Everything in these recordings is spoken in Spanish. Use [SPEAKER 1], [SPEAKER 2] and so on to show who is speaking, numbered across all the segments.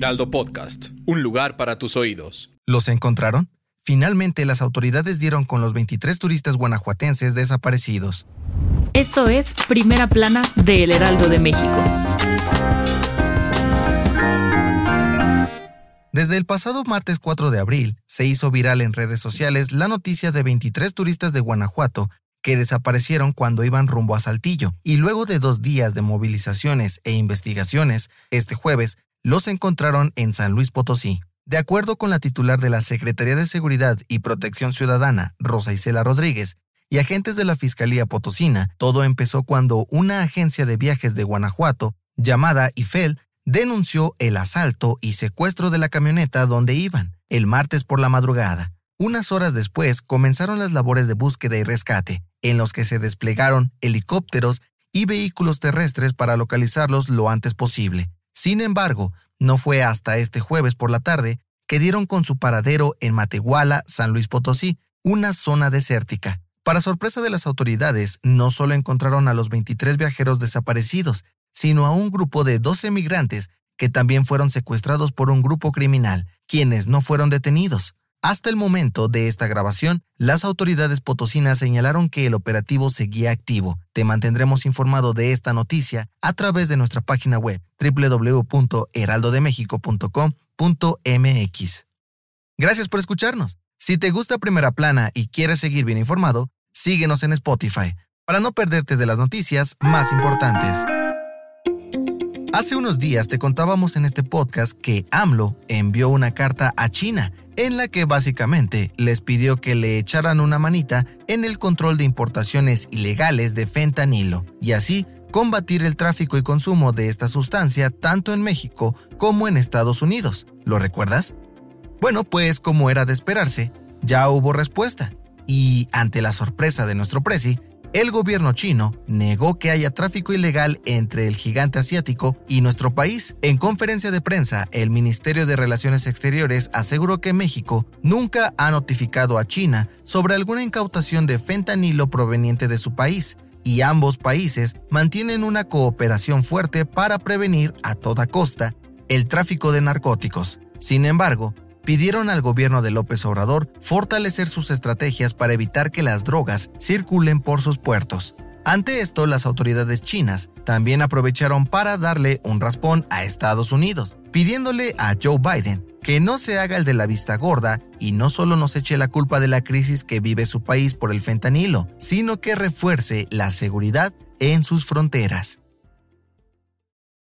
[SPEAKER 1] Heraldo Podcast. Un lugar para tus oídos.
[SPEAKER 2] ¿Los encontraron? Finalmente, las autoridades dieron con los 23 turistas guanajuatenses desaparecidos.
[SPEAKER 3] Esto es Primera Plana de El Heraldo de México.
[SPEAKER 2] Desde el pasado martes 4 de abril, se hizo viral en redes sociales la noticia de 23 turistas de Guanajuato que desaparecieron cuando iban rumbo a Saltillo, y luego de dos días de movilizaciones e investigaciones, este jueves los encontraron en San Luis Potosí. De acuerdo con la titular de la Secretaría de Seguridad y Protección Ciudadana, Rosa Isela Rodríguez, y agentes de la Fiscalía Potosina, todo empezó cuando una agencia de viajes de Guanajuato, llamada IFEL, denunció el asalto y secuestro de la camioneta donde iban, el martes por la madrugada. Unas horas después comenzaron las labores de búsqueda y rescate, en los que se desplegaron helicópteros y vehículos terrestres para localizarlos lo antes posible. Sin embargo, no fue hasta este jueves por la tarde que dieron con su paradero en Matehuala, San Luis Potosí, una zona desértica. Para sorpresa de las autoridades, no solo encontraron a los 23 viajeros desaparecidos, sino a un grupo de 12 migrantes que también fueron secuestrados por un grupo criminal, quienes no fueron detenidos. Hasta el momento de esta grabación, las autoridades potosinas señalaron que el operativo seguía activo. Te mantendremos informado de esta noticia a través de nuestra página web www.heraldodemexico.com.mx. Gracias por escucharnos. Si te gusta Primera Plana y quieres seguir bien informado, síguenos en Spotify para no perderte de las noticias más importantes. Hace unos días te contábamos en este podcast que AMLO envió una carta a China en la que básicamente les pidió que le echaran una manita en el control de importaciones ilegales de fentanilo y así combatir el tráfico y consumo de esta sustancia tanto en México como en Estados Unidos. ¿Lo recuerdas? Bueno, pues como era de esperarse, ya hubo respuesta. Y ante la sorpresa de nuestro presi, el gobierno chino negó que haya tráfico ilegal entre el gigante asiático y nuestro país. En conferencia de prensa, el Ministerio de Relaciones Exteriores aseguró que México nunca ha notificado a China sobre alguna incautación de fentanilo proveniente de su país, y ambos países mantienen una cooperación fuerte para prevenir a toda costa el tráfico de narcóticos. Sin embargo, pidieron al gobierno de López Obrador fortalecer sus estrategias para evitar que las drogas circulen por sus puertos. Ante esto, las autoridades chinas también aprovecharon para darle un raspón a Estados Unidos, pidiéndole a Joe Biden que no se haga el de la vista gorda y no solo nos eche la culpa de la crisis que vive su país por el fentanilo, sino que refuerce la seguridad en sus fronteras.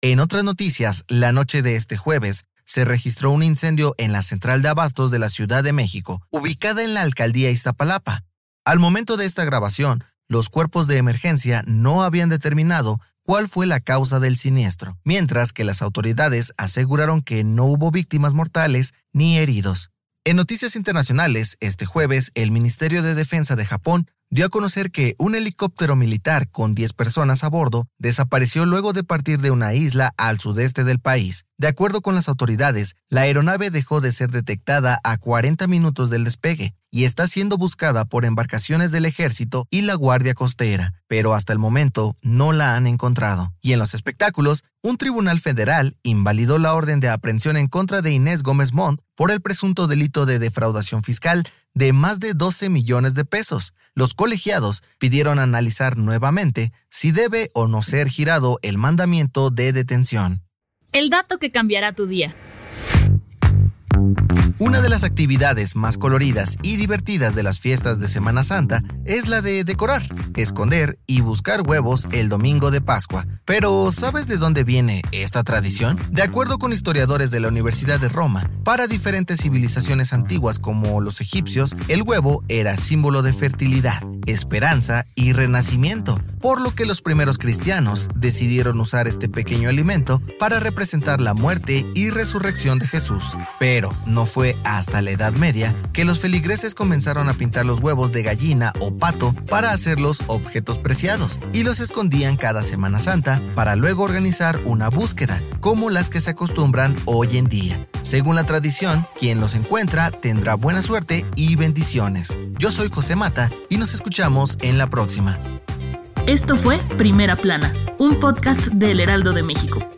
[SPEAKER 2] En otras noticias, la noche de este jueves, se registró un incendio en la central de abastos de la Ciudad de México, ubicada en la alcaldía Iztapalapa. Al momento de esta grabación, los cuerpos de emergencia no habían determinado cuál fue la causa del siniestro, mientras que las autoridades aseguraron que no hubo víctimas mortales ni heridos. En noticias internacionales, este jueves, el Ministerio de Defensa de Japón dio a conocer que un helicóptero militar con 10 personas a bordo desapareció luego de partir de una isla al sudeste del país. De acuerdo con las autoridades, la aeronave dejó de ser detectada a 40 minutos del despegue y está siendo buscada por embarcaciones del ejército y la Guardia Costera, pero hasta el momento no la han encontrado. Y en los espectáculos, un tribunal federal invalidó la orden de aprehensión en contra de Inés Gómez Montt por el presunto delito de defraudación fiscal de más de 12 millones de pesos. Los colegiados pidieron analizar nuevamente si debe o no ser girado el mandamiento de detención.
[SPEAKER 3] El dato que cambiará tu día.
[SPEAKER 2] Una de las actividades más coloridas y divertidas de las fiestas de Semana Santa es la de decorar, esconder y buscar huevos el domingo de Pascua. Pero, ¿sabes de dónde viene esta tradición? De acuerdo con historiadores de la Universidad de Roma, para diferentes civilizaciones antiguas como los egipcios, el huevo era símbolo de fertilidad, esperanza y renacimiento, por lo que los primeros cristianos decidieron usar este pequeño alimento para representar la muerte y resurrección de Jesús. Pero no hasta la Edad Media que los feligreses comenzaron a pintar los huevos de gallina o pato para hacerlos objetos preciados y los escondían cada Semana Santa para luego organizar una búsqueda, como las que se acostumbran hoy en día. Según la tradición, quien los encuentra tendrá buena suerte y bendiciones. Yo soy José Mata y nos escuchamos en la próxima.
[SPEAKER 3] Esto fue Primera Plana, un podcast del Heraldo de México.